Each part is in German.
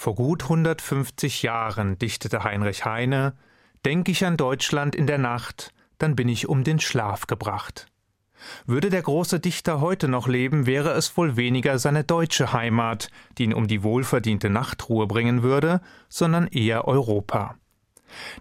Vor gut 150 Jahren dichtete Heinrich Heine Denk ich an Deutschland in der Nacht, dann bin ich um den Schlaf gebracht. Würde der große Dichter heute noch leben, wäre es wohl weniger seine deutsche Heimat, die ihn um die wohlverdiente Nachtruhe bringen würde, sondern eher Europa.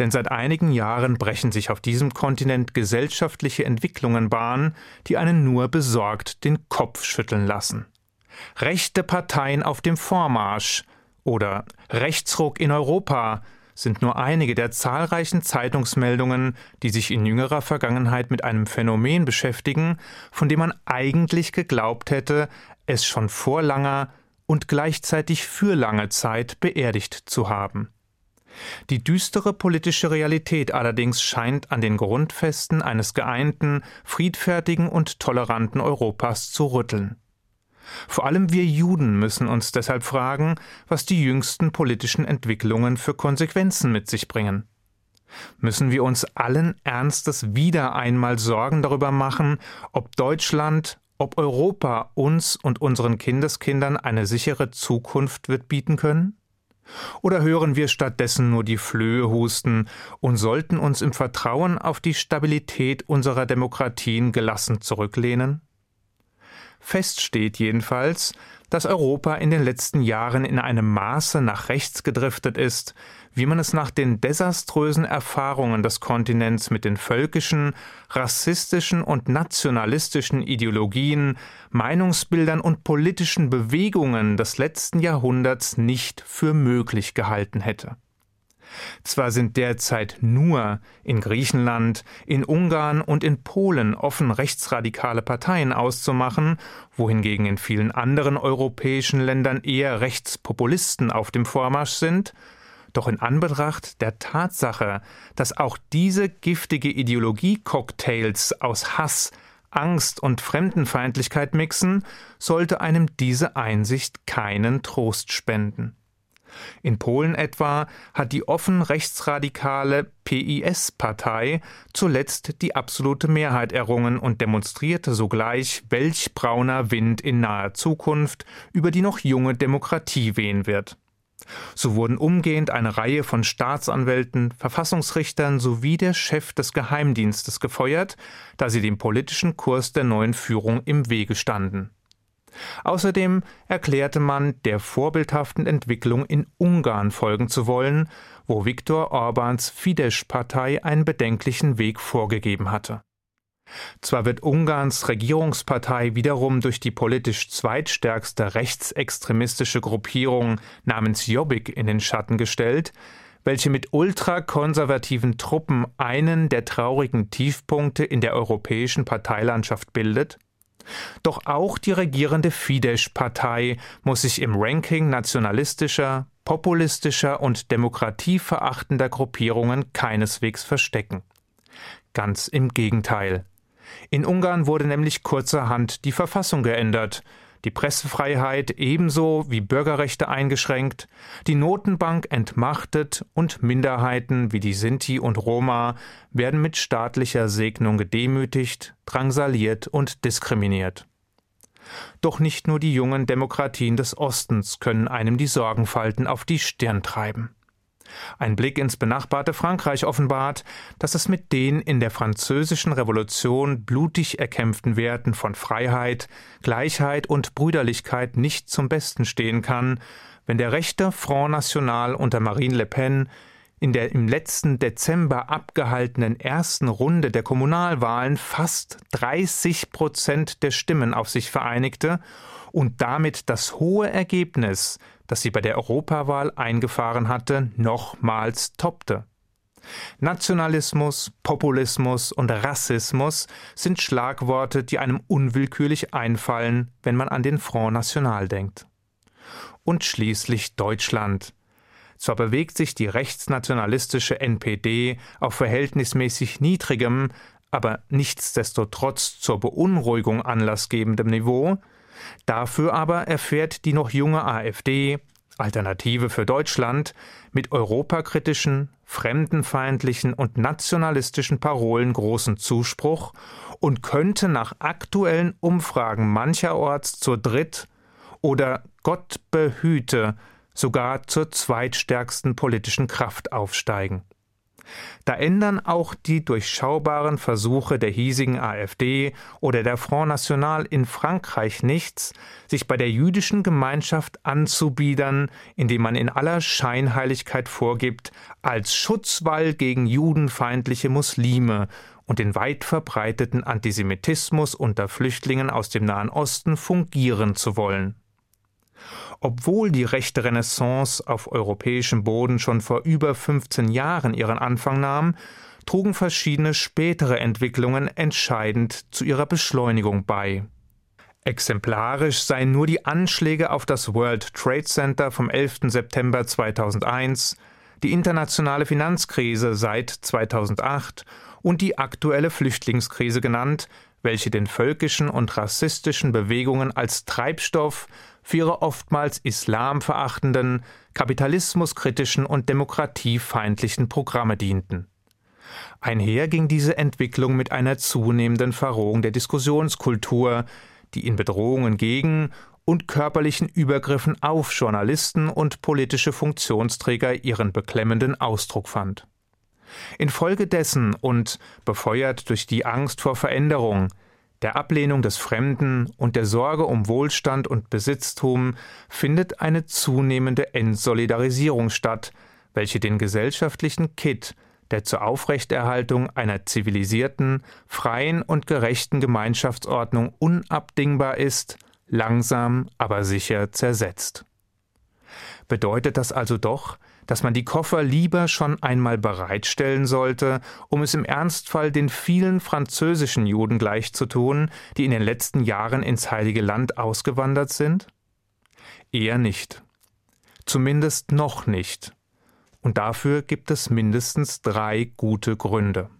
Denn seit einigen Jahren brechen sich auf diesem Kontinent gesellschaftliche Entwicklungen Bahn, die einen nur besorgt den Kopf schütteln lassen. Rechte Parteien auf dem Vormarsch, oder Rechtsruck in Europa sind nur einige der zahlreichen Zeitungsmeldungen, die sich in jüngerer Vergangenheit mit einem Phänomen beschäftigen, von dem man eigentlich geglaubt hätte, es schon vor langer und gleichzeitig für lange Zeit beerdigt zu haben. Die düstere politische Realität allerdings scheint an den Grundfesten eines geeinten, friedfertigen und toleranten Europas zu rütteln. Vor allem wir Juden müssen uns deshalb fragen, was die jüngsten politischen Entwicklungen für Konsequenzen mit sich bringen. Müssen wir uns allen Ernstes wieder einmal Sorgen darüber machen, ob Deutschland, ob Europa uns und unseren Kindeskindern eine sichere Zukunft wird bieten können? Oder hören wir stattdessen nur die Flöhe husten und sollten uns im Vertrauen auf die Stabilität unserer Demokratien gelassen zurücklehnen? Fest steht jedenfalls, dass Europa in den letzten Jahren in einem Maße nach rechts gedriftet ist, wie man es nach den desaströsen Erfahrungen des Kontinents mit den völkischen, rassistischen und nationalistischen Ideologien, Meinungsbildern und politischen Bewegungen des letzten Jahrhunderts nicht für möglich gehalten hätte. Zwar sind derzeit nur in Griechenland, in Ungarn und in Polen offen rechtsradikale Parteien auszumachen, wohingegen in vielen anderen europäischen Ländern eher Rechtspopulisten auf dem Vormarsch sind, doch in Anbetracht der Tatsache, dass auch diese giftige Ideologie-Cocktails aus Hass, Angst und Fremdenfeindlichkeit mixen, sollte einem diese Einsicht keinen Trost spenden. In Polen etwa hat die offen rechtsradikale PIS-Partei zuletzt die absolute Mehrheit errungen und demonstrierte sogleich, welch brauner Wind in naher Zukunft über die noch junge Demokratie wehen wird. So wurden umgehend eine Reihe von Staatsanwälten, Verfassungsrichtern sowie der Chef des Geheimdienstes gefeuert, da sie dem politischen Kurs der neuen Führung im Wege standen. Außerdem erklärte man, der vorbildhaften Entwicklung in Ungarn folgen zu wollen, wo Viktor Orbáns Fidesz-Partei einen bedenklichen Weg vorgegeben hatte. Zwar wird Ungarns Regierungspartei wiederum durch die politisch zweitstärkste rechtsextremistische Gruppierung namens Jobbik in den Schatten gestellt, welche mit ultrakonservativen Truppen einen der traurigen Tiefpunkte in der europäischen Parteilandschaft bildet, doch auch die regierende Fidesz-Partei muss sich im Ranking nationalistischer, populistischer und demokratieverachtender Gruppierungen keineswegs verstecken. Ganz im Gegenteil. In Ungarn wurde nämlich kurzerhand die Verfassung geändert, die Pressefreiheit ebenso wie Bürgerrechte eingeschränkt, die Notenbank entmachtet und Minderheiten wie die Sinti und Roma werden mit staatlicher Segnung gedemütigt, drangsaliert und diskriminiert. Doch nicht nur die jungen Demokratien des Ostens können einem die Sorgenfalten auf die Stirn treiben. Ein Blick ins benachbarte Frankreich offenbart, dass es mit den in der französischen Revolution blutig erkämpften Werten von Freiheit, Gleichheit und Brüderlichkeit nicht zum Besten stehen kann, wenn der rechte Front National unter Marine Le Pen in der im letzten Dezember abgehaltenen ersten Runde der Kommunalwahlen fast 30 Prozent der Stimmen auf sich vereinigte und damit das hohe Ergebnis das sie bei der Europawahl eingefahren hatte, nochmals toppte. Nationalismus, Populismus und Rassismus sind Schlagworte, die einem unwillkürlich einfallen, wenn man an den Front National denkt. Und schließlich Deutschland. Zwar bewegt sich die rechtsnationalistische NPD auf verhältnismäßig niedrigem, aber nichtsdestotrotz zur Beunruhigung anlassgebendem Niveau, Dafür aber erfährt die noch junge AfD, Alternative für Deutschland, mit europakritischen, fremdenfeindlichen und nationalistischen Parolen großen Zuspruch und könnte nach aktuellen Umfragen mancherorts zur Dritt- oder Gott behüte sogar zur zweitstärksten politischen Kraft aufsteigen. Da ändern auch die durchschaubaren Versuche der hiesigen AfD oder der Front National in Frankreich nichts, sich bei der jüdischen Gemeinschaft anzubiedern, indem man in aller Scheinheiligkeit vorgibt, als Schutzwall gegen judenfeindliche Muslime und den weit verbreiteten Antisemitismus unter Flüchtlingen aus dem Nahen Osten fungieren zu wollen. Obwohl die rechte Renaissance auf europäischem Boden schon vor über 15 Jahren ihren Anfang nahm, trugen verschiedene spätere Entwicklungen entscheidend zu ihrer Beschleunigung bei. Exemplarisch seien nur die Anschläge auf das World Trade Center vom 11. September 2001, die internationale Finanzkrise seit 2008 und die aktuelle Flüchtlingskrise genannt, welche den völkischen und rassistischen Bewegungen als Treibstoff für ihre oftmals islamverachtenden, kapitalismuskritischen und demokratiefeindlichen Programme dienten. Einher ging diese Entwicklung mit einer zunehmenden Verrohung der Diskussionskultur, die in Bedrohungen gegen und körperlichen Übergriffen auf Journalisten und politische Funktionsträger ihren beklemmenden Ausdruck fand. Infolgedessen und befeuert durch die Angst vor Veränderung, der Ablehnung des Fremden und der Sorge um Wohlstand und Besitztum findet eine zunehmende Entsolidarisierung statt, welche den gesellschaftlichen Kitt, der zur Aufrechterhaltung einer zivilisierten, freien und gerechten Gemeinschaftsordnung unabdingbar ist, langsam aber sicher zersetzt. Bedeutet das also doch, dass man die Koffer lieber schon einmal bereitstellen sollte, um es im Ernstfall den vielen französischen Juden gleichzutun, die in den letzten Jahren ins Heilige Land ausgewandert sind? Eher nicht. Zumindest noch nicht. Und dafür gibt es mindestens drei gute Gründe.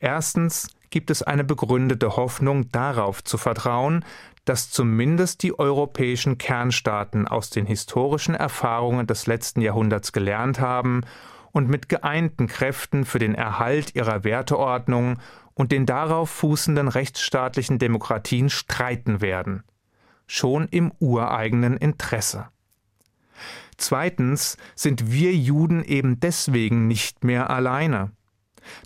Erstens gibt es eine begründete Hoffnung darauf zu vertrauen, dass zumindest die europäischen Kernstaaten aus den historischen Erfahrungen des letzten Jahrhunderts gelernt haben und mit geeinten Kräften für den Erhalt ihrer Werteordnung und den darauf fußenden rechtsstaatlichen Demokratien streiten werden, schon im ureigenen Interesse. Zweitens sind wir Juden eben deswegen nicht mehr alleine.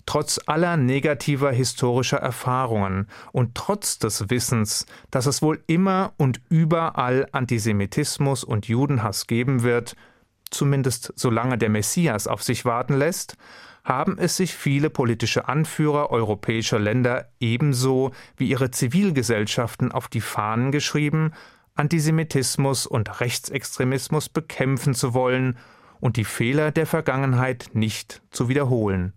Trotz aller negativer historischer Erfahrungen und trotz des Wissens, dass es wohl immer und überall Antisemitismus und Judenhass geben wird, zumindest solange der Messias auf sich warten lässt, haben es sich viele politische Anführer europäischer Länder ebenso wie ihre Zivilgesellschaften auf die Fahnen geschrieben, Antisemitismus und Rechtsextremismus bekämpfen zu wollen und die Fehler der Vergangenheit nicht zu wiederholen.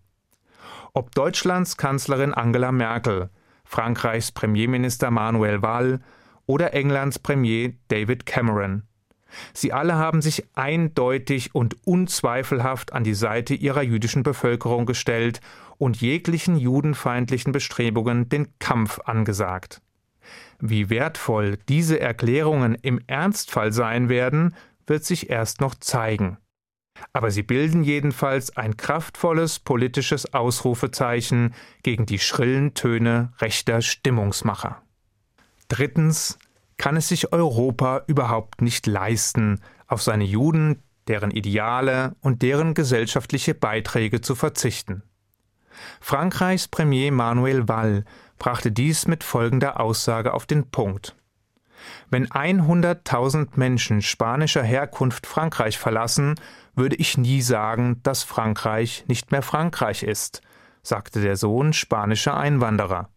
Ob Deutschlands Kanzlerin Angela Merkel, Frankreichs Premierminister Manuel Wall oder Englands Premier David Cameron. Sie alle haben sich eindeutig und unzweifelhaft an die Seite ihrer jüdischen Bevölkerung gestellt und jeglichen judenfeindlichen Bestrebungen den Kampf angesagt. Wie wertvoll diese Erklärungen im Ernstfall sein werden, wird sich erst noch zeigen. Aber sie bilden jedenfalls ein kraftvolles politisches Ausrufezeichen gegen die schrillen Töne rechter Stimmungsmacher. Drittens kann es sich Europa überhaupt nicht leisten, auf seine Juden, deren Ideale und deren gesellschaftliche Beiträge zu verzichten. Frankreichs Premier Manuel Wall brachte dies mit folgender Aussage auf den Punkt. Wenn 100.000 Menschen spanischer Herkunft Frankreich verlassen, würde ich nie sagen, dass Frankreich nicht mehr Frankreich ist, sagte der Sohn spanischer Einwanderer.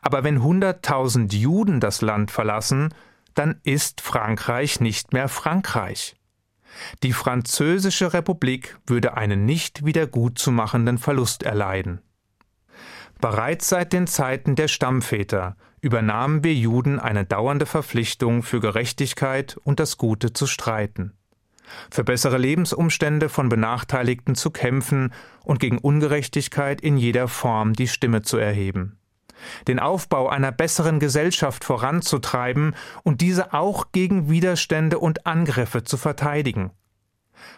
Aber wenn 100.000 Juden das Land verlassen, dann ist Frankreich nicht mehr Frankreich. Die Französische Republik würde einen nicht wiedergutzumachenden Verlust erleiden. Bereits seit den Zeiten der Stammväter übernahmen wir Juden eine dauernde Verpflichtung für Gerechtigkeit und das Gute zu streiten, für bessere Lebensumstände von Benachteiligten zu kämpfen und gegen Ungerechtigkeit in jeder Form die Stimme zu erheben, den Aufbau einer besseren Gesellschaft voranzutreiben und diese auch gegen Widerstände und Angriffe zu verteidigen.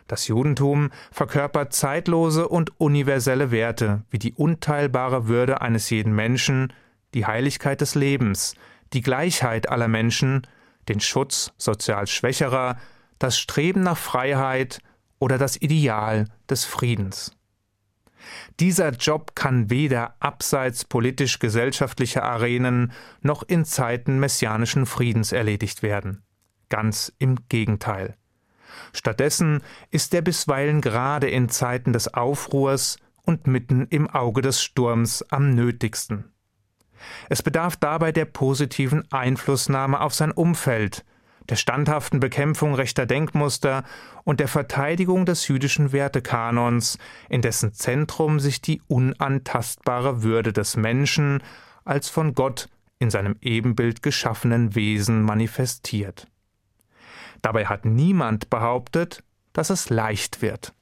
Das Judentum verkörpert zeitlose und universelle Werte wie die unteilbare Würde eines jeden Menschen, die Heiligkeit des Lebens, die Gleichheit aller Menschen, den Schutz sozial Schwächerer, das Streben nach Freiheit oder das Ideal des Friedens. Dieser Job kann weder abseits politisch-gesellschaftlicher Arenen noch in Zeiten messianischen Friedens erledigt werden. Ganz im Gegenteil. Stattdessen ist er bisweilen gerade in Zeiten des Aufruhrs und mitten im Auge des Sturms am nötigsten. Es bedarf dabei der positiven Einflussnahme auf sein Umfeld, der standhaften Bekämpfung rechter Denkmuster und der Verteidigung des jüdischen Wertekanons, in dessen Zentrum sich die unantastbare Würde des Menschen als von Gott in seinem Ebenbild geschaffenen Wesen manifestiert. Dabei hat niemand behauptet, dass es leicht wird.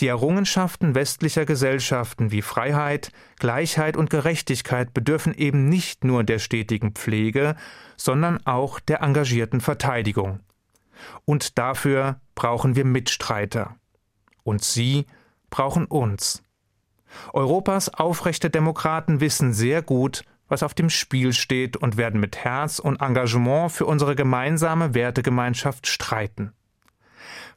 Die Errungenschaften westlicher Gesellschaften wie Freiheit, Gleichheit und Gerechtigkeit bedürfen eben nicht nur der stetigen Pflege, sondern auch der engagierten Verteidigung. Und dafür brauchen wir Mitstreiter. Und sie brauchen uns. Europas aufrechte Demokraten wissen sehr gut, was auf dem Spiel steht und werden mit Herz und Engagement für unsere gemeinsame Wertegemeinschaft streiten.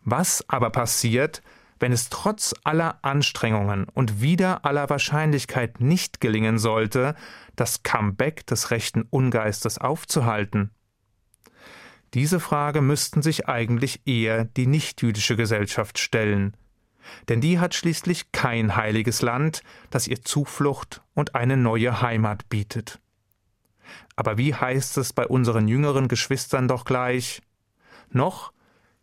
Was aber passiert, wenn es trotz aller Anstrengungen und wider aller Wahrscheinlichkeit nicht gelingen sollte, das Comeback des rechten Ungeistes aufzuhalten? Diese Frage müssten sich eigentlich eher die nichtjüdische Gesellschaft stellen, denn die hat schließlich kein heiliges Land, das ihr Zuflucht und eine neue Heimat bietet. Aber wie heißt es bei unseren jüngeren Geschwistern doch gleich? Noch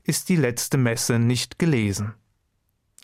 ist die letzte Messe nicht gelesen.